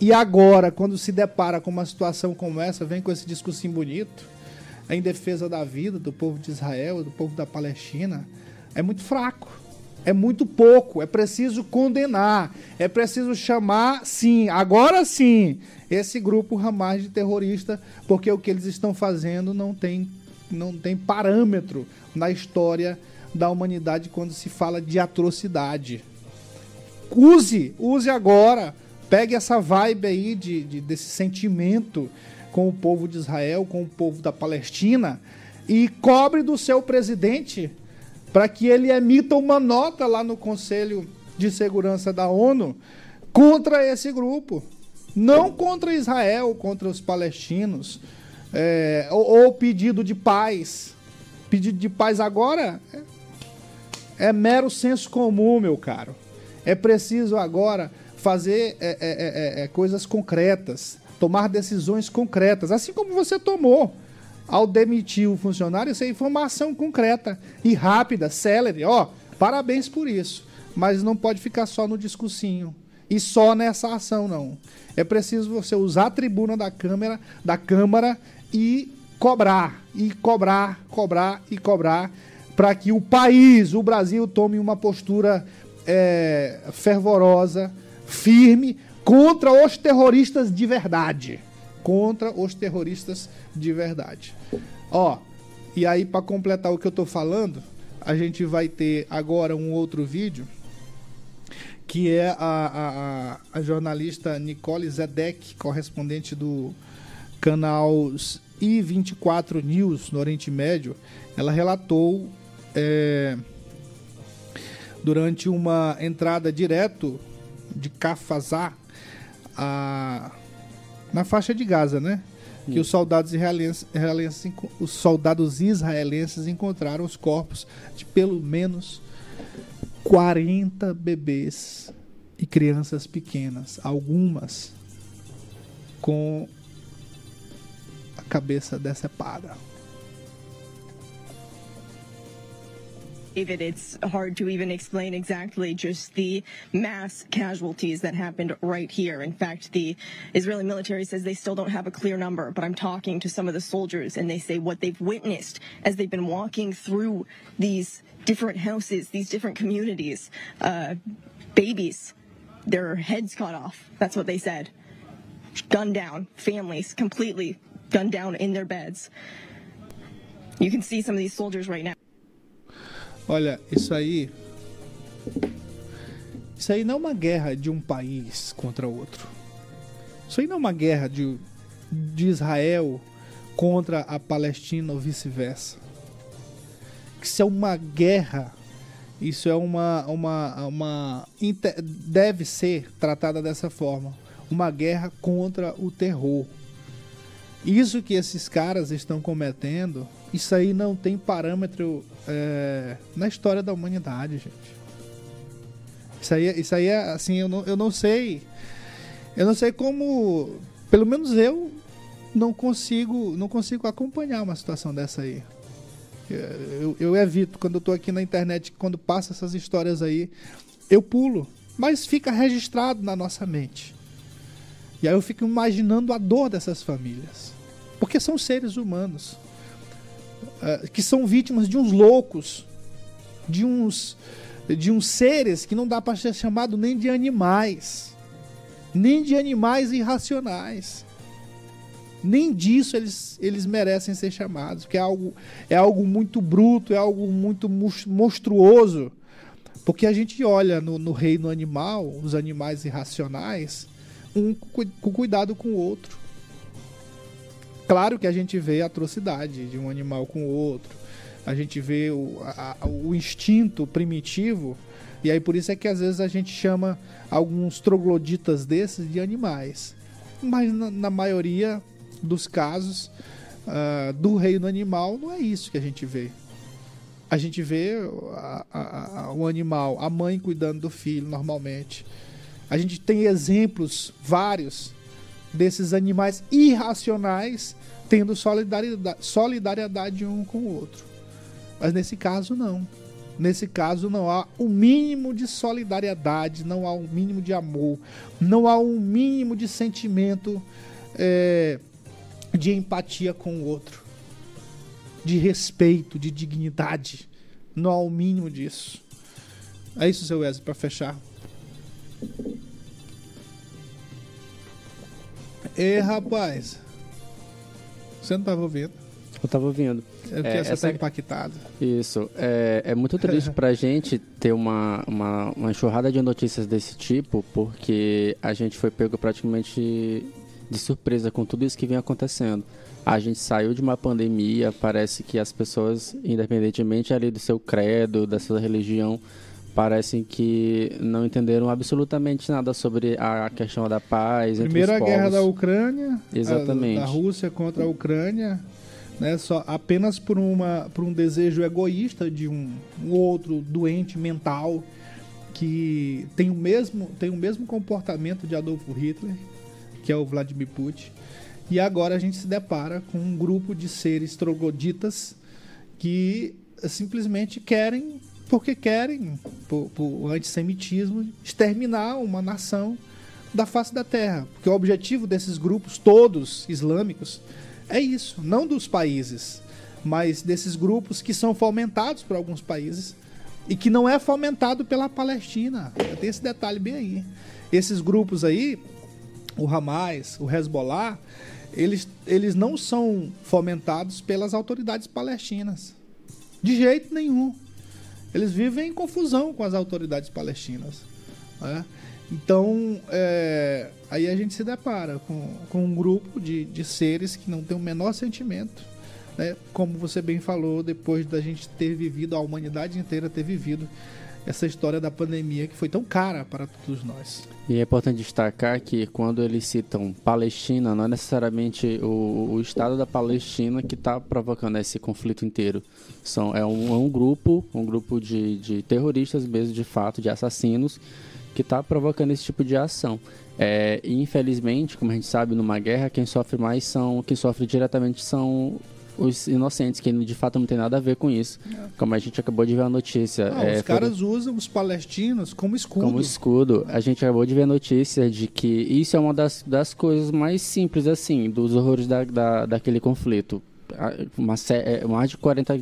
E agora, quando se depara com uma situação como essa, vem com esse discursinho bonito em defesa da vida do povo de Israel, do povo da Palestina é muito fraco. É muito pouco. É preciso condenar. É preciso chamar, sim, agora sim, esse grupo Hamas de terrorista, porque o que eles estão fazendo não tem, não tem parâmetro na história da humanidade quando se fala de atrocidade. Use, use agora. Pegue essa vibe aí de, de, desse sentimento com o povo de Israel, com o povo da Palestina e cobre do seu presidente para que ele emita uma nota lá no Conselho de Segurança da ONU contra esse grupo. Não contra Israel, contra os palestinos. É, ou, ou, pedido de paz. Pedido de paz agora é, é mero senso comum, meu caro. É preciso agora fazer é, é, é, é coisas concretas, tomar decisões concretas, assim como você tomou ao demitir o funcionário, isso é informação concreta e rápida, célere. Ó, parabéns por isso. Mas não pode ficar só no discursinho e só nessa ação, não. É preciso você usar a tribuna da Câmara, da Câmara e cobrar, e cobrar, cobrar e cobrar, para que o país, o Brasil, tome uma postura é, fervorosa, firme, contra os terroristas de verdade contra os terroristas de verdade. Ó, e aí para completar o que eu tô falando, a gente vai ter agora um outro vídeo que é a, a, a jornalista Nicole Zedek, correspondente do canal I24 News no Oriente Médio, ela relatou é, durante uma entrada direto de Cafazá a na faixa de Gaza, né? Que os soldados israelenses, israelenses, os soldados israelenses encontraram os corpos de pelo menos 40 bebês e crianças pequenas, algumas com cabeça decepada. David, it's hard to even explain exactly just the mass casualties that happened right here. In fact, the Israeli military says they still don't have a clear number, but I'm talking to some of the soldiers and they say what they've witnessed as they've been walking through these different houses, these different communities, uh, babies, their heads cut off. That's what they said. Gunned down, families completely gunned down in their beds. You can see some of these soldiers right now. Olha, isso aí. Isso aí não é uma guerra de um país contra outro. Isso aí não é uma guerra de, de Israel contra a Palestina ou vice-versa. Isso é uma guerra. Isso é uma. uma, uma deve ser tratada dessa forma. Uma guerra contra o terror. Isso que esses caras estão cometendo, isso aí não tem parâmetro é, na história da humanidade, gente. Isso aí, isso aí é assim, eu não, eu não sei. Eu não sei como. Pelo menos eu não consigo, não consigo acompanhar uma situação dessa aí. Eu, eu evito quando eu tô aqui na internet, quando passa essas histórias aí, eu pulo. Mas fica registrado na nossa mente. E aí eu fico imaginando a dor dessas famílias. Porque são seres humanos. Uh, que são vítimas de uns loucos, de uns, de uns seres que não dá para ser chamado nem de animais, nem de animais irracionais. Nem disso eles, eles merecem ser chamados, porque é algo, é algo muito bruto, é algo muito monstruoso. Porque a gente olha no, no reino animal, os animais irracionais, um com cuidado com o outro. Claro que a gente vê a atrocidade de um animal com o outro, a gente vê o, a, o instinto primitivo, e aí por isso é que às vezes a gente chama alguns trogloditas desses de animais. Mas na, na maioria dos casos uh, do reino animal não é isso que a gente vê. A gente vê a, a, a, o animal, a mãe cuidando do filho normalmente. A gente tem exemplos vários desses animais irracionais tendo solidariedade, solidariedade um com o outro. Mas nesse caso, não. Nesse caso, não há o um mínimo de solidariedade, não há um mínimo de amor, não há um mínimo de sentimento é, de empatia com o outro, de respeito, de dignidade. Não há o mínimo disso. É isso, seu Wesley, para fechar. E rapaz, você não estava ouvindo? Eu estava ouvindo. É porque é, você está impactado. Isso. É, é muito triste para a gente ter uma, uma, uma enxurrada de notícias desse tipo, porque a gente foi pego praticamente de surpresa com tudo isso que vem acontecendo. A gente saiu de uma pandemia, parece que as pessoas, independentemente ali do seu credo, da sua religião, parecem que não entenderam absolutamente nada sobre a questão da paz. Primeira entre os guerra da Ucrânia, exatamente, a, da Rússia contra a Ucrânia, né? Só apenas por uma por um desejo egoísta de um, um outro doente mental que tem o mesmo, tem o mesmo comportamento de Adolfo Hitler, que é o Vladimir Putin. E agora a gente se depara com um grupo de seres trogoditas que simplesmente querem, porque querem, por, por antissemitismo, exterminar uma nação da face da terra. Porque o objetivo desses grupos todos islâmicos é isso, não dos países, mas desses grupos que são fomentados por alguns países e que não é fomentado pela Palestina. Tem esse detalhe bem aí. Esses grupos aí, o Hamas, o Hezbollah, eles, eles não são fomentados pelas autoridades palestinas. De jeito nenhum. Eles vivem em confusão com as autoridades palestinas. Né? Então, é, aí a gente se depara com, com um grupo de, de seres que não tem o menor sentimento. Né? Como você bem falou, depois da gente ter vivido, a humanidade inteira ter vivido essa história da pandemia que foi tão cara para todos nós. E é importante destacar que quando eles citam Palestina, não é necessariamente o, o Estado da Palestina que está provocando esse conflito inteiro. São, é, um, é um grupo, um grupo de, de terroristas mesmo, de fato, de assassinos, que está provocando esse tipo de ação. É, e infelizmente, como a gente sabe, numa guerra, quem sofre mais são, quem sofre diretamente são os inocentes, que de fato não tem nada a ver com isso. É. Como a gente acabou de ver a notícia. Não, é, os caras foi... usam os palestinos como escudo. Como escudo. A gente acabou de ver a notícia de que isso é uma das, das coisas mais simples, assim, dos horrores da, da, daquele conflito. Uma, é, mais de 40,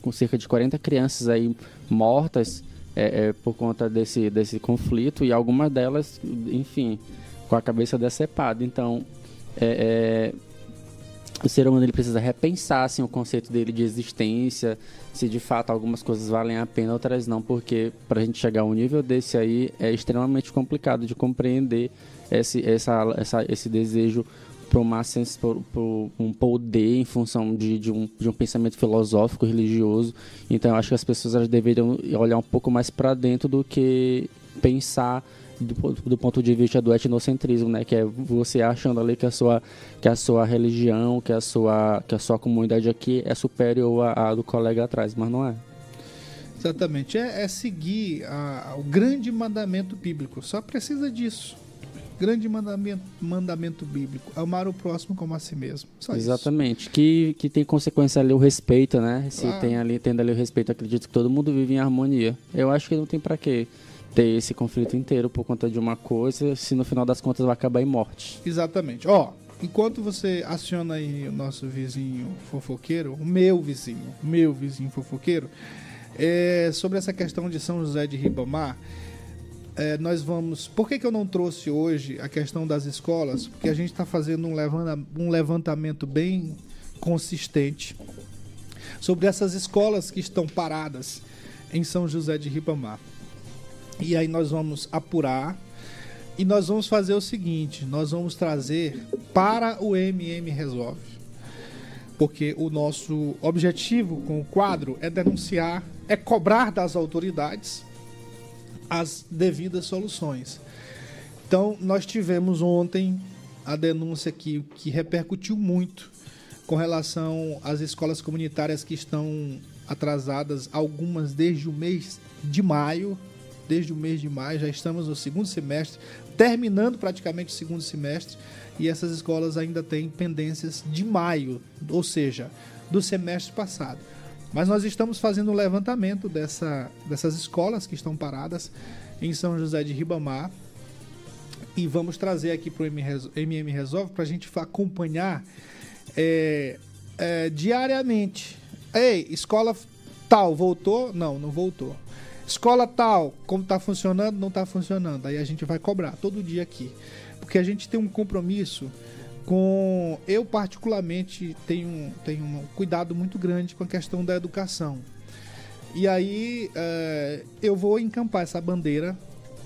com cerca de 40 crianças aí mortas é, é, por conta desse, desse conflito e algumas delas, enfim, com a cabeça decepada. Então, é, é o ser humano ele precisa repensar assim, o conceito dele de existência, se de fato algumas coisas valem a pena, outras não, porque para a gente chegar a um nível desse aí é extremamente complicado de compreender esse, essa, essa, esse desejo para uma um poder em função de, de, um, de um pensamento filosófico, religioso. Então eu acho que as pessoas deveriam olhar um pouco mais para dentro do que pensar do, do, ponto de vista do etnocentrismo, né, que é você achando ali que a sua que a sua religião, que a sua que a sua comunidade aqui é superior à, à do colega atrás, mas não é. Exatamente, é, é seguir a, o grande mandamento bíblico. Só precisa disso. Grande mandamento, mandamento bíblico, amar o próximo como a si mesmo. Só Exatamente, isso. que que tem consequência ali o respeito, né? Se ah. tem ali tendo ali o respeito, acredito que todo mundo vive em harmonia. Eu acho que não tem para quê ter esse conflito inteiro por conta de uma coisa, se no final das contas vai acabar em morte. Exatamente. Ó, enquanto você aciona aí o nosso vizinho fofoqueiro, o meu vizinho, meu vizinho fofoqueiro, é, sobre essa questão de São José de Ribamar, é, nós vamos. Por que, que eu não trouxe hoje a questão das escolas? Porque a gente está fazendo um, levanta, um levantamento bem consistente sobre essas escolas que estão paradas em São José de Ribamar. E aí nós vamos apurar e nós vamos fazer o seguinte: nós vamos trazer para o MM Resolve. Porque o nosso objetivo com o quadro é denunciar, é cobrar das autoridades as devidas soluções. Então, nós tivemos ontem a denúncia que, que repercutiu muito com relação às escolas comunitárias que estão atrasadas, algumas desde o mês de maio, desde o mês de maio, já estamos no segundo semestre, terminando praticamente o segundo semestre, e essas escolas ainda têm pendências de maio, ou seja, do semestre passado. Mas nós estamos fazendo um levantamento dessa, dessas escolas que estão paradas em São José de Ribamar e vamos trazer aqui para o MM Resolve para a gente acompanhar é, é, diariamente. Ei, escola tal, voltou? Não, não voltou. Escola tal, como está funcionando, não está funcionando. Aí a gente vai cobrar todo dia aqui. Porque a gente tem um compromisso com. Eu, particularmente, tenho, tenho um cuidado muito grande com a questão da educação. E aí é, eu vou encampar essa bandeira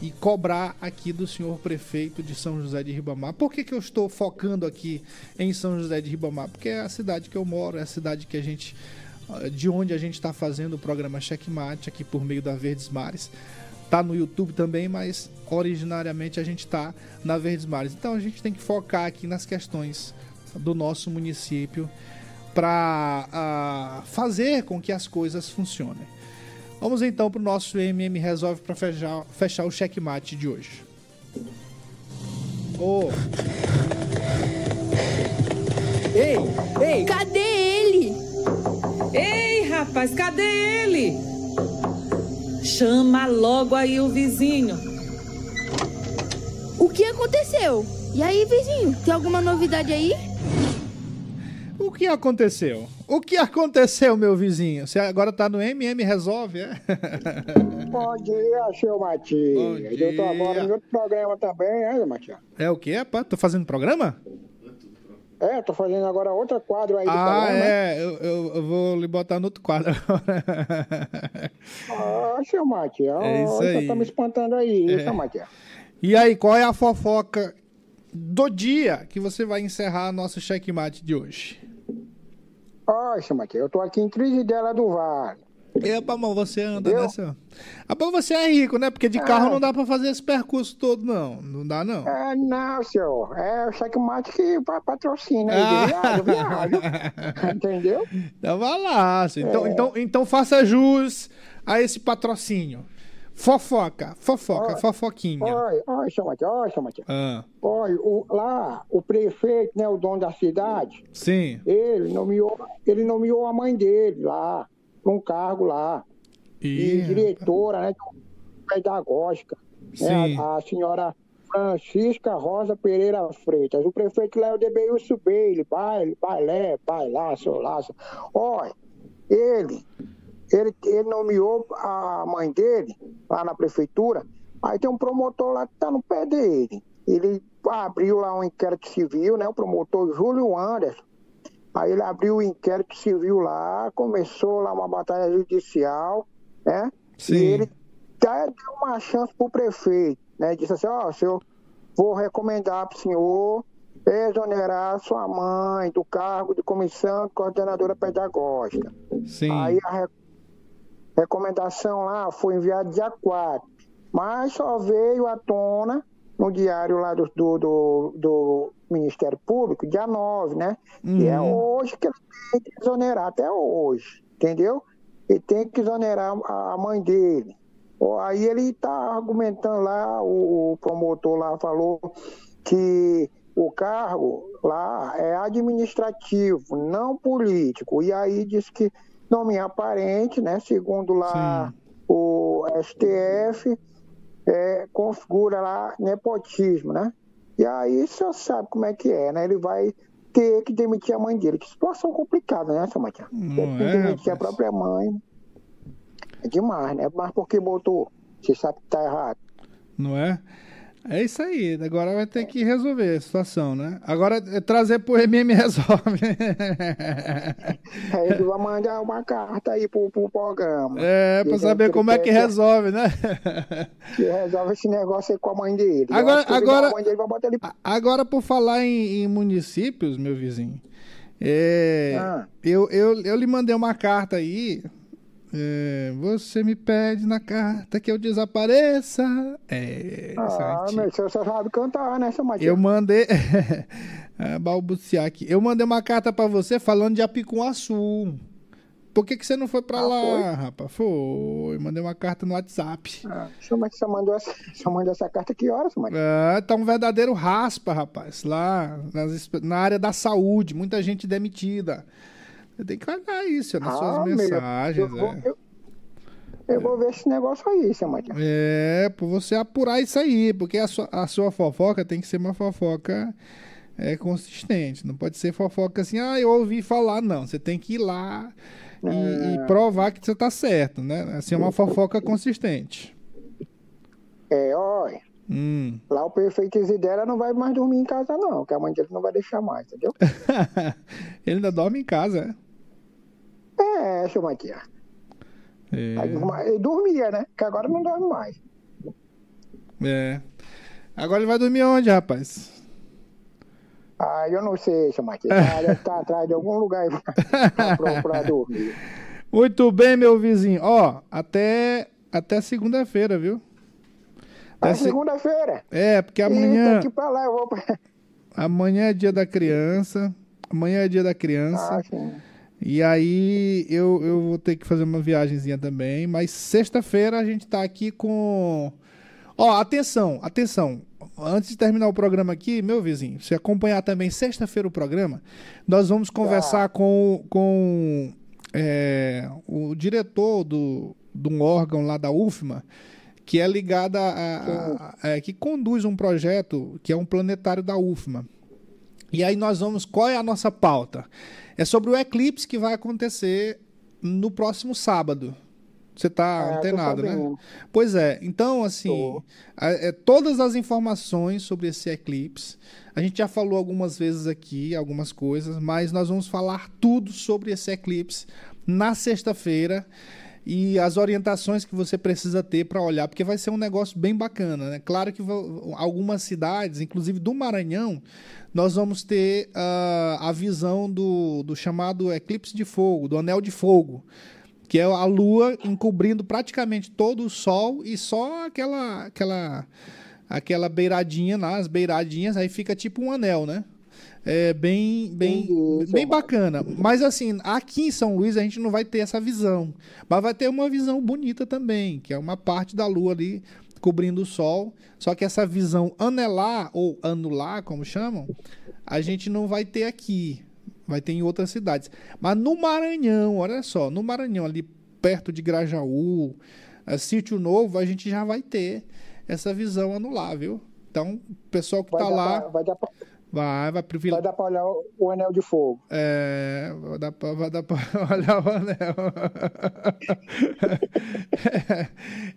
e cobrar aqui do senhor prefeito de São José de Ribamar. Por que, que eu estou focando aqui em São José de Ribamar? Porque é a cidade que eu moro, é a cidade que a gente de onde a gente está fazendo o programa Checkmate aqui por meio da Verdes Mares. Tá no YouTube também, mas originariamente a gente está na Verdes Mares. Então a gente tem que focar aqui nas questões do nosso município para uh, fazer com que as coisas funcionem. Vamos então pro nosso MM Resolve para fechar, fechar o checkmate de hoje. Ô, Ei, ei, Cadê ele? Ei, rapaz, cadê ele? Chama logo aí o vizinho. O que aconteceu? E aí, vizinho, tem alguma novidade aí? o que aconteceu? O que aconteceu, meu vizinho? Você agora tá no MM Resolve, é? Bom dia, seu Matias. Eu tô agora em outro programa também, né, Matias? É o quê, rapaz? Tô fazendo programa? É, tô fazendo agora outro quadro aí do Ah, é. Eu, eu- eu vou lhe botar no outro quadro. Ah, seu Matias, É isso você aí. tá me espantando aí, É. seu Matias. e aí, qual é a fofoca do dia que você vai encerrar nosso checkmate de hoje? Ó, seu Matias, eu tô aqui em crise dela do Vale. Epa, mano, você anda, Eu? né, seu? Rapaz, você é rico, né? Porque de carro não dá pra fazer esse percurso todo, não. Não dá, não. É, não, senhor. É o checkmate que pa- patrocina Ah. viado. Entendeu? Então vai lá. senhor. Então, É. então, então faça jus a esse patrocínio. Fofoca, fofoca, Ó, fofoquinha. Olha, olha, Matias, olha, Matias. Ah, Olha, o- lá, o prefeito, né, o dono da cidade, sim. ele nomeou, ele nomeou a mãe dele lá, pra um cargo lá. Ih, e diretora, né, pedagógica. Sim. Né, a, a senhora Francisca Rosa Pereira Freitas. O prefeito Léo de Beilson Baile, baile, bailé, bailaço, laço. Olha, ele, ele, ele nomeou a mãe dele lá na prefeitura, aí tem um promotor lá que tá no pé dele. Ele abriu lá um inquérito civil, né? O promotor Júlio Anderson. Aí ele abriu o inquérito civil lá, começou lá uma batalha judicial, né? Sim. E ele até deu uma chance pro prefeito, né? Disse assim, ó, senhor, vou recomendar pro senhor exonerar sua mãe do cargo de comissão de coordenadora pedagógica. Sim. Aí a re- recomendação lá foi enviada dia 4, mas só veio à tona no diário lá do, do, do, do Ministério Público, dia 9, né? E é Uhum. hoje que ele tem que exonerar, até hoje, entendeu? Ele tem que exonerar a mãe dele. Aí ele está argumentando lá, o, promotor lá falou que o cargo lá é administrativo, não político. E aí diz que nome aparente, né? Segundo lá o STF, é, configura lá nepotismo, né? E aí você sabe como é que é, né? Ele vai ter que demitir a mãe dele. Que situação complicada, né, seu Matias? Tem que é, demitir a própria mãe. É demais, né? Mas por que botou? Você sabe que tá errado. Não é? É isso aí. Agora vai ter que resolver a situação, né? Agora é trazer pro MM Resolve. Aí ele vai mandar uma carta aí pro, pro programa. É, pra saber como é que resolve, né? Que resolve esse negócio aí com a mãe dele. Agora- agora- dele ele... Agora, por falar em, em municípios, meu vizinho, é, Ah. eu, eu, eu lhe mandei uma carta aí. É, você me pede na carta que eu desapareça. É, é Ah, meu, você só sabe cantar, né, seu Matias? Eu mandei. ah, balbuciar aqui. Eu mandei uma carta pra você falando de Apicum-Açu. Por que, que você não foi pra Ah, lá, foi? rapaz? Foi. Mandei uma carta no WhatsApp. Ah, seu Matias, você mandou, essa, mandou essa carta que horas, seu Matias? Ah, tá um verdadeiro raspa, rapaz. Lá nas na área da saúde, muita gente demitida. Você tem que olhar isso nas Ah, suas meu, mensagens. eu vou- é. eu- Eu vou ver esse negócio aí, seu Matias. É, por você apurar isso aí, porque a sua, a sua fofoca tem que ser uma fofoca é, consistente. Não pode ser fofoca assim, ah, eu ouvi falar. Não, você tem que ir lá e, e provar que você tá certo, né? Assim, é uma fofoca consistente. É, olha, Hum. lá o prefeito Isidera não vai mais dormir em casa, não, que a mãe dele não vai deixar mais, entendeu? Ele ainda dorme em casa, É, seu Matias. é? É. Dormia, né? Que agora não dorme mais. É. Agora ele vai dormir onde, rapaz? Ah, eu não sei, seu Matias. Ah, deve estar atrás de algum lugar pra, dormir. Muito bem, meu vizinho. Ó, até, até segunda-feira, viu? Até se- segunda-feira. É, porque amanhã, Eita, pra lá, eu vou pra... amanhã é dia da criança. Amanhã é dia da criança. Ah, sim. E aí eu, eu vou ter que fazer uma viagemzinha também. Mas sexta-feira a gente tá aqui com. Ó, atenção, atenção. Antes de terminar o programa aqui, meu vizinho, se acompanhar também sexta-feira o programa, nós vamos conversar com, com é, o diretor do, de um órgão lá da UFMA, que é ligada a, a, a é, que conduz um projeto que é um planetário da UFMA. E aí nós vamos, qual é a nossa pauta? É sobre o eclipse que vai acontecer no próximo sábado. Você está É, antenado, né? Pois é. Então, assim, a- é, todas as informações sobre esse eclipse, a gente já falou algumas vezes aqui, algumas coisas, mas nós vamos falar tudo sobre esse eclipse na sexta-feira e as orientações que você precisa ter para olhar, porque vai ser um negócio bem bacana, né? Claro que algumas cidades, inclusive do Maranhão, nós vamos ter ah, a visão do, do chamado eclipse de fogo, do anel de fogo, que é a lua encobrindo praticamente todo o sol e só aquela aquela aquela beiradinha lá, as beiradinhas, aí fica tipo um anel, né? É bem bem bem bacana. Mas assim, aqui em São Luís a gente não vai ter essa visão, mas vai ter uma visão bonita também, que é uma parte da lua ali cobrindo o sol. Só que essa visão anelar ou anular, como chamam, a gente não vai ter aqui. Vai ter em outras cidades. Mas no Maranhão, olha só, no Maranhão, ali perto de Grajaú, eh, Sítio Novo, a gente já vai ter essa visão anular, viu? Então, o pessoal que tá dar lá pra- vai dar pra, vai, vai privilegiar. vai dar pra olhar o, anel de fogo. É, vai dar pra, vai dar pra olhar o anel.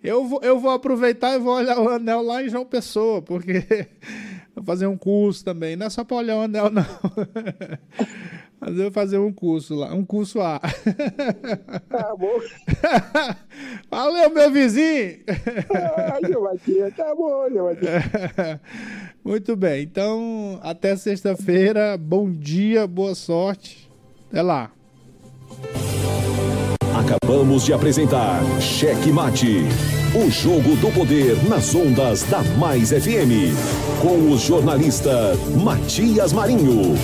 eu, vou, eu vou aproveitar e vou olhar o anel lá em João Pessoa, porque vou fazer um curso também. Não é só pra olhar o anel, não. Mas eu vou fazer um curso lá, um curso A. Tá bom. Valeu, meu vizinho! Ai, seu Matias, tá bom, seu Matias. Muito bem, então até sexta-feira. Bom dia, boa sorte. Até lá. Acabamos de apresentar Cheque Mate, o jogo do poder nas ondas da Mais FM, com o jornalista Matias Marinho.